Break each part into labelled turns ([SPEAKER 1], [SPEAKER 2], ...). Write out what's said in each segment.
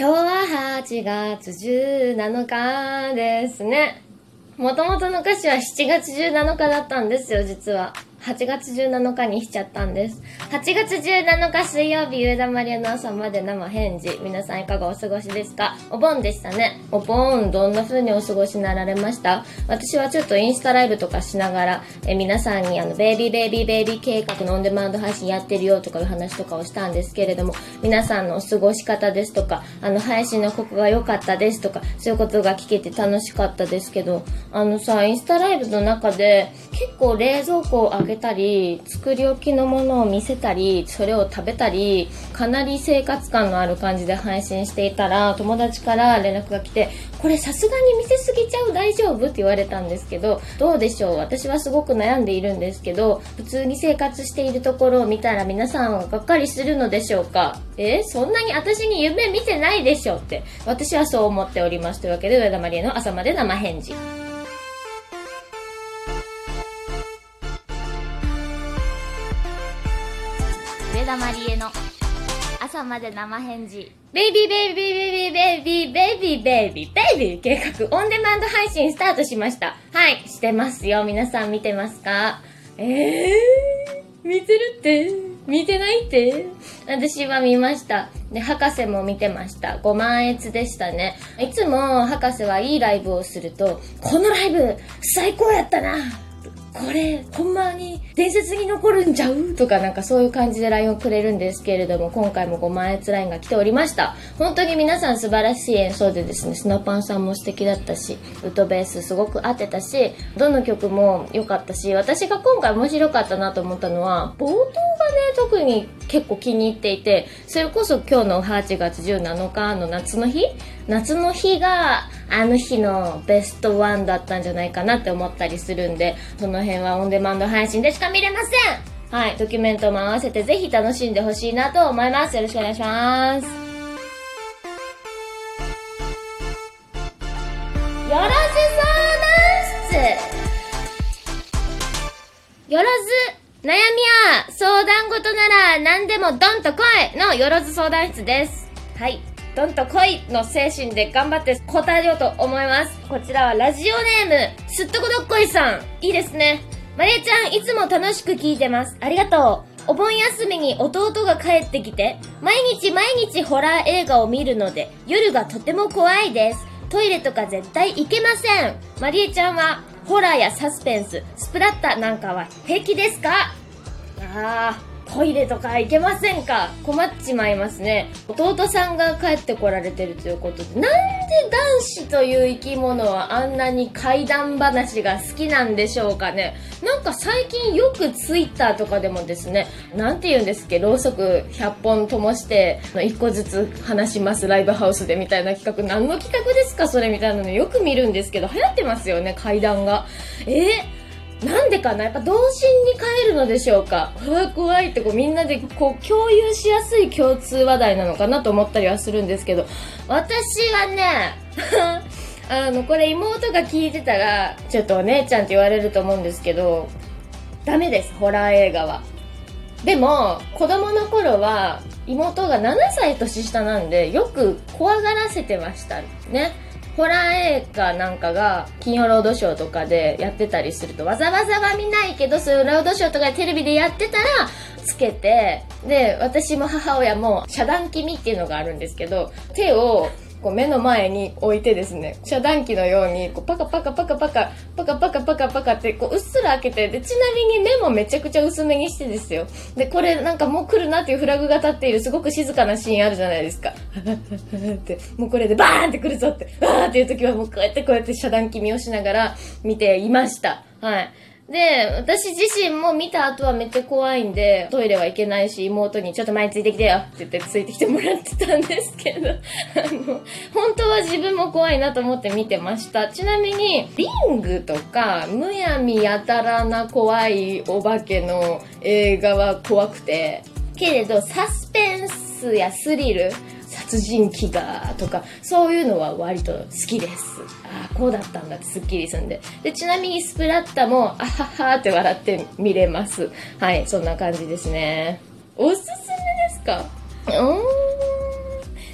[SPEAKER 1] 今日は8月17日ですね。もともとの歌詞は7月17日だったんですよ、実は。8月17日にしちゃったんです。8月17日水曜日、上田マリアの朝まで生返事。皆さんいかがお過ごしですか？お盆でしたね。お盆、どんな風にお過ごしになられました？私はちょっとインスタライブとかしながら、え皆さんにあの、ベイビーベイビーベイビー計画のオンデマンド配信やってるよとかいう話とかをしたんですけれども、皆さんのお過ごし方ですとか、あの、配信のここが良かったですとか、そういうことが聞けて楽しかったですけど、あのさ、インスタライブの中で、結構冷蔵庫を開けたり、作り置きのものを見せたり、それを食べたり、かなり生活感のある感じで配信していたら、友達から連絡が来て、これさすがに見せすぎちゃう大丈夫って言われたんですけど、どうでしょう？私はすごく悩んでいるんですけど、普通に生活しているところを見たら皆さんはがっかりするのでしょうか？えそんなに私に夢見てないでしょって、私はそう思っております。というわけで、上田まりえの朝まで生返事。
[SPEAKER 2] 田まりえの朝まで生返事
[SPEAKER 1] ベイビーベイビーベイビーベイビーベイビーベイビーベイビー計画オンデマンド配信スタートしました。はい、してますよ。皆さん見てますか？えー、見てるって？見てないって？私は見ました。で、博士も見てました。5万円でしたね。いつも博士はいいライブをすると、このライブ最高やったなこれ、ほんまに伝説に残るんちゃう？とかなんかそういう感じで LINE をくれるんですけれども、今回も5万円 LINE が来ておりました。本当に皆さん素晴らしい演奏でですね、スノパンさんも素敵だったし、ウッドベースすごく合ってたし、どの曲も良かったし、私が今回面白かったなと思ったのは、冒頭、特に結構気に入っていて、それこそ今日の8月17日の夏の日？夏の日があの日のベストワンだったんじゃないかなって思ったりするんで、その辺はオンデマンド配信でしか見れませんはい、ドキュメントも合わせてぜひ楽しんでほしいなと思います。よろしくお願いします。よろず相談室よろず悩みや相談事なら何でもドンと来いのよろず相談室です。はい。ドンと来いの精神で頑張って答えようと思います。こちらはラジオネーム、すっとこどっこいさん。いいですね。まりえちゃん、いつも楽しく聞いてます。ありがとう。お盆休みに弟が帰ってきて、毎日毎日ホラー映画を見るので、夜がとても怖いです。トイレとか絶対行けません。まりえちゃんは、ホラーやサスペンス、スプラッタなんかは平気ですか？ああ、トイレとか行けませんか？困っちまいますね。弟さんが帰ってこられてるということで、なんで男子という生き物はあんなに怪談話が好きなんでしょうかね？なんか最近よくツイッターとかでもですね、なんて言うんですっけ、ろうそく100本灯して、1個ずつ話します、ライブハウスでみたいな企画、何の企画ですか？それみたいなのよく見るんですけど、流行ってますよね、怪談が。えーなんでかな？やっぱ童心に帰るのでしょうか怖い怖いってこうみんなでこう共有しやすい共通話題なのかなと思ったりはするんですけど、私はね、あの、これ妹が聞いてたら、ちょっとお姉ちゃんって言われると思うんですけど、ダメです、ホラー映画は。でも、子供の頃は、妹が7歳年下なんで、よく怖がらせてましたね。ホラー映画なんかが金曜ロードショーとかでやってたりするとわざわざは見ないけどそういうロードショーとかテレビでやってたらつけてで私も母親も遮断気味っていうのがあるんですけど手をこう目の前に置いてですね、遮断機のように、こうパカパカパカパカ、パカパカパカパカって、こううっすら開けて、で、ちなみに目もめちゃくちゃ薄めにしてですよ。で、これなんかもう来るなっていうフラグが立っているすごく静かなシーンあるじゃないですか。って、もうこれでバーンって来るぞって、わーっていう時はもうこうやってこうやって遮断機見をしながら見ていました。はい。で、私自身も見た後はめっちゃ怖いんで、トイレは行けないし、妹にちょっと前についてきてよって言ってついてきてもらってたんですけど、あの、本当は自分も怖いなと思って見てました。ちなみに、リングとか、むやみやたらな怖いお化けの映画は怖くて、けれど、サスペンスやスリル、殺人鬼がとかそういうのは割と好きです。ああこうだったんだってすっきりすんで。でちなみにスプラッタもあははって笑って見れます。はいそんな感じですね。おすすめですか？うーん。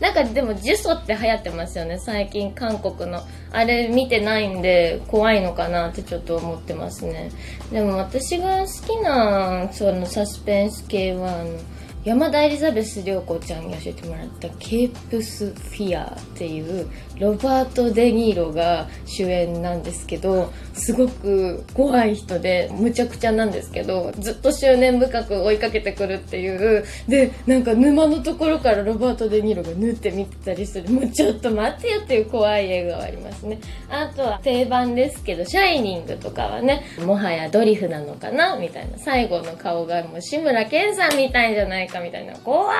[SPEAKER 1] なんかでも呪詛って流行ってますよね。最近韓国の。あれ見てないんで怖いのかなってちょっと思ってますね。でも私が好きなそのサスペンス系はあの山田エリザベス涼子ちゃんに教えてもらった「ケープ・フィアー」っていうロバート・デ・ニーロが主演なんですけどすごく怖い人でむちゃくちゃなんですけどずっと執念深く追いかけてくるっていうでなんか沼のところからロバート・デ・ニーロがぬって見てたりするもうちょっと待ってよっていう怖い映画はありますね。あとは定番ですけど「シャイニング」とかはねもはやドリフなのかなみたいな最後の顔がもう志村けんさんみたいじゃないかみたいな怖い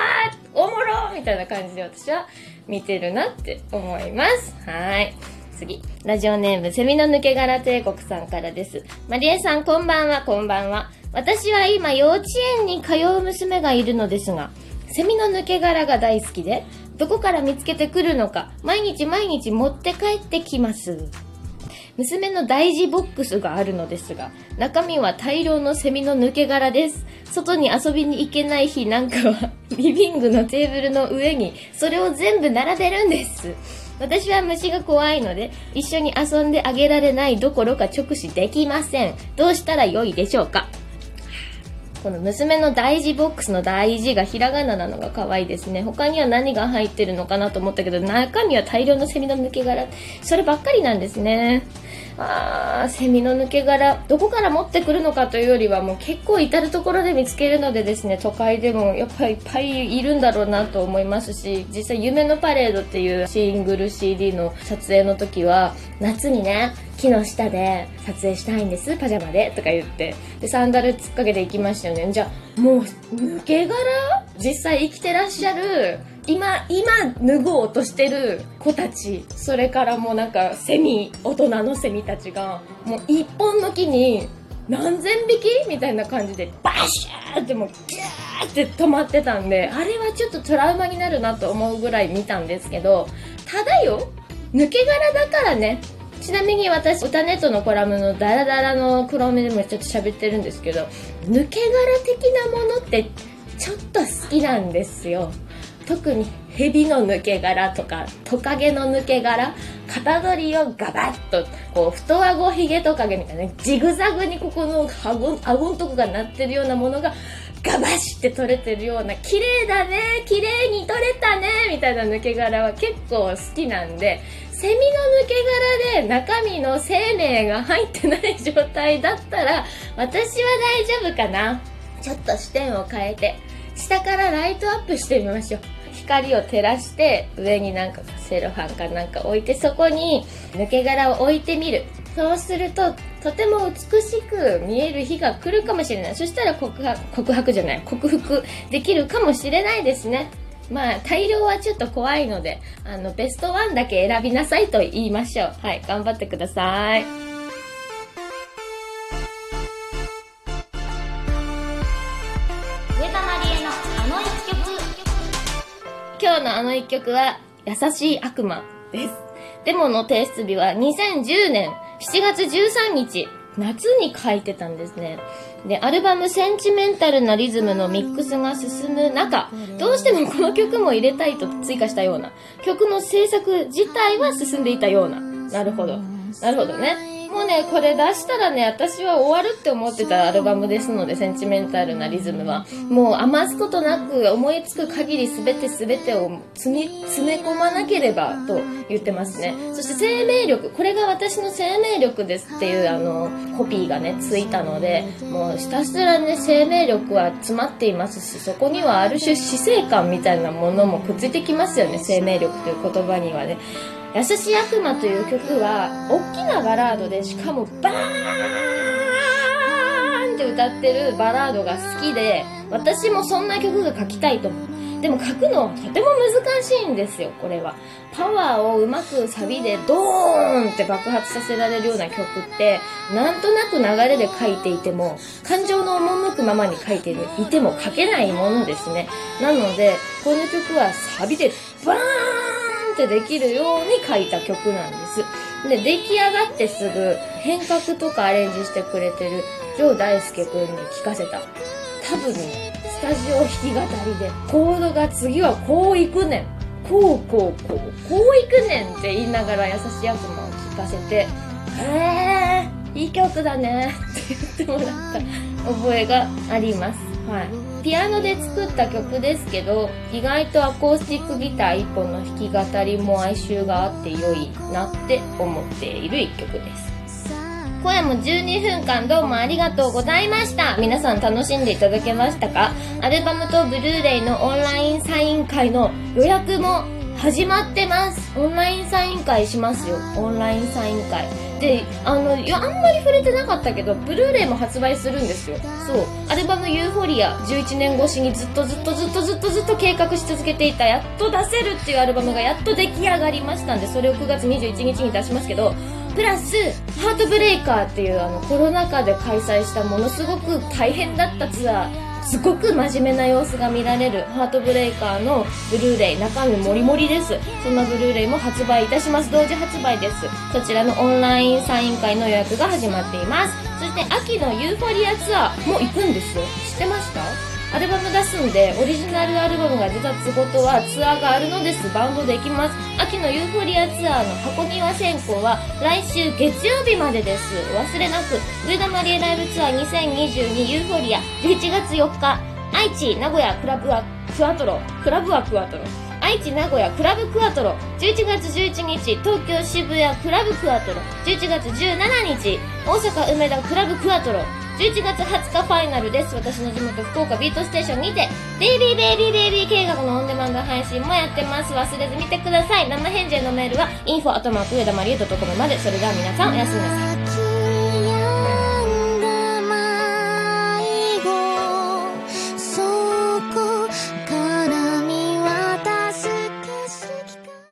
[SPEAKER 1] おもろみたいな感じで私は見てるなって思いますはい次。ラジオネーム、セミの抜け殻帝国さんからです。マリエさん、こんばんは、こんばんは。私は今、幼稚園に通う娘がいるのですが、セミの抜け殻が大好きで、どこから見つけてくるのか、毎日毎日持って帰ってきます。娘の大事ボックスがあるのですが、中身は大量のセミの抜け殻です。外に遊びに行けない日なんかは、リビングのテーブルの上に、それを全部並べるんです。私は虫が怖いので、一緒に遊んであげられないどころか直視できません。どうしたら良いでしょうか？この娘の大事ボックスの大事がひらがななのが可愛いですね。他には何が入ってるのかなと思ったけど、中身は大量のセミの抜け殻。そればっかりなんですね。あー、セミの抜け殻。どこから持ってくるのかというよりはもう結構至るところで見つけるのでですね、都会でもやっぱりいっぱいいるんだろうなと思いますし、実際夢のパレードっていうシングル CD の撮影の時は、夏にね、木の下で撮影したいんですパジャマでとか言って。でサンダル突っかけて行きましたよね。じゃあもう抜け殻？実際生きてらっしゃる今今脱ごうとしてる子たち。それからもうなんかセミ大人のセミたちがもう一本の木に何千匹？みたいな感じでバシャーってもうギャーって止まってたんであれはちょっとトラウマになるなと思うぐらい見たんですけどただよ抜け殻だからね。ちなみに私、歌ネットのコラムのダラダラの黒目でもちょっと喋ってるんですけど、抜け殻的なものってちょっと好きなんですよ。特に蛇の抜け殻とかトカゲの抜け殻型取りをガバッとこう太顎ヒゲトカゲみたいなジグザグにここの顎顎のとこがなってるようなものがガバシって取れてるような綺麗だね綺麗に取れたねみたいな抜け殻は結構好きなんでセミの抜け殻で中身の生命が入ってない状態だったら私は大丈夫かな。ちょっと視点を変えて。下からライトアップしてみましょう。光を照らして上になんかセロハンかなんか置いてそこに抜け殻を置いてみる。そうするととても美しく見える日が来るかもしれない。そしたら告白告白じゃない。克服できるかもしれないですね。まあ大量はちょっと怖いのであのベストワンだけ選びなさいと言いましょうはい頑張ってください今日のあの一曲は、優しい悪魔です。デモの提出日は2010年7月13日、夏に書いてたんですね。で、アルバムセンチメンタルなリズムのミックスが進む中、どうしてもこの曲も入れたいと追加したような、曲の制作自体は進んでいたような。なるほど。なるほどね。もうね、これ出したらね、私は終わるって思ってたアルバムですので、センチメンタルなリズムは。もう余すことなく思いつく限り全て全てを詰め詰め込まなければと言ってますね。そして生命力、これが私の生命力ですっていうあの、コピーがね、ついたので、もうひたすらね、生命力は詰まっていますし、そこにはある種死生観みたいなものもくっついてきますよね、生命力という言葉にはね。優しい悪魔という曲は、大きなバラードで、しかもバーンって歌ってるバラードが好きで、私もそんな曲が書きたいと思う。でも書くのはとても難しいんですよ、これは。パワーをうまくサビでドーンって爆発させられるような曲って、なんとなく流れで書いていても、感情の赴くままに書いていても書けないものですね。なので、この曲はサビでバーンってできるように書いた曲なんです。で、出来上がってすぐ変革とかアレンジしてくれてるジョー大輔くんに聞かせた。多分ね、スタジオ弾き語りでコードが次はこういくねん。こうこうこう、こういくねんって言いながら優しい悪魔を聞かせて、へー、いい曲だねって言ってもらった覚えがあります。はい。ピアノで作った曲ですけど、意外とアコースティックギター1本の弾き語りも哀愁があって良いなって思っている1曲です。声も12分間どうもありがとうございました。皆さん楽しんでいただけましたか？アルバムとブルーレイのオンラインサイン会の予約も始まってます。オンラインサイン会しますよ。オンラインサイン会。で、あの、いや、あんまり触れてなかったけど、ブルーレイも発売するんですよ。そう。アルバムユーフォリア、11年越しにずっとずっとずっとずっとずっと計画し続けていた、やっと出せるっていうアルバムがやっと出来上がりましたんで、それを9月21日に出しますけど、プラス、ハートブレイカーっていうあのコロナ禍で開催したものすごく大変だったツアー、すごく真面目な様子が見られるハートブレイカーのブルーレイ、中身もりもりです。そんなブルーレイも発売いたします。同時発売です。そちらのオンラインサイン会の予約が始まっています。そして秋のユーフォリアツアーも行くんですよ。知ってました？アルバム出すんで、オリジナルアルバムが出たってことはツアーがあるのです。バンドできます。秋のユーフォリアツアーの箱庭先行は来週月曜日までです。忘れなく、植田真梨恵ライブツアー2022ユーフォリア11月4日、愛知、名古屋、クラブはクワトロ、クラブはクワトロ。愛知、名古屋、クラブクワトロ。11月11日、東京、渋谷、クラブクワトロ。11月17日、大阪、梅田、クラブクワトロ。11月20日ファイナルです。私の地元福岡ビートステーションにて、ベイビーベイビーベイビー計画のオンデマンド配信もやってます。忘れず見てください。生返事へのメールは、info アトマーク上田マリエットコムまで。それでは皆さんおやすみなさい。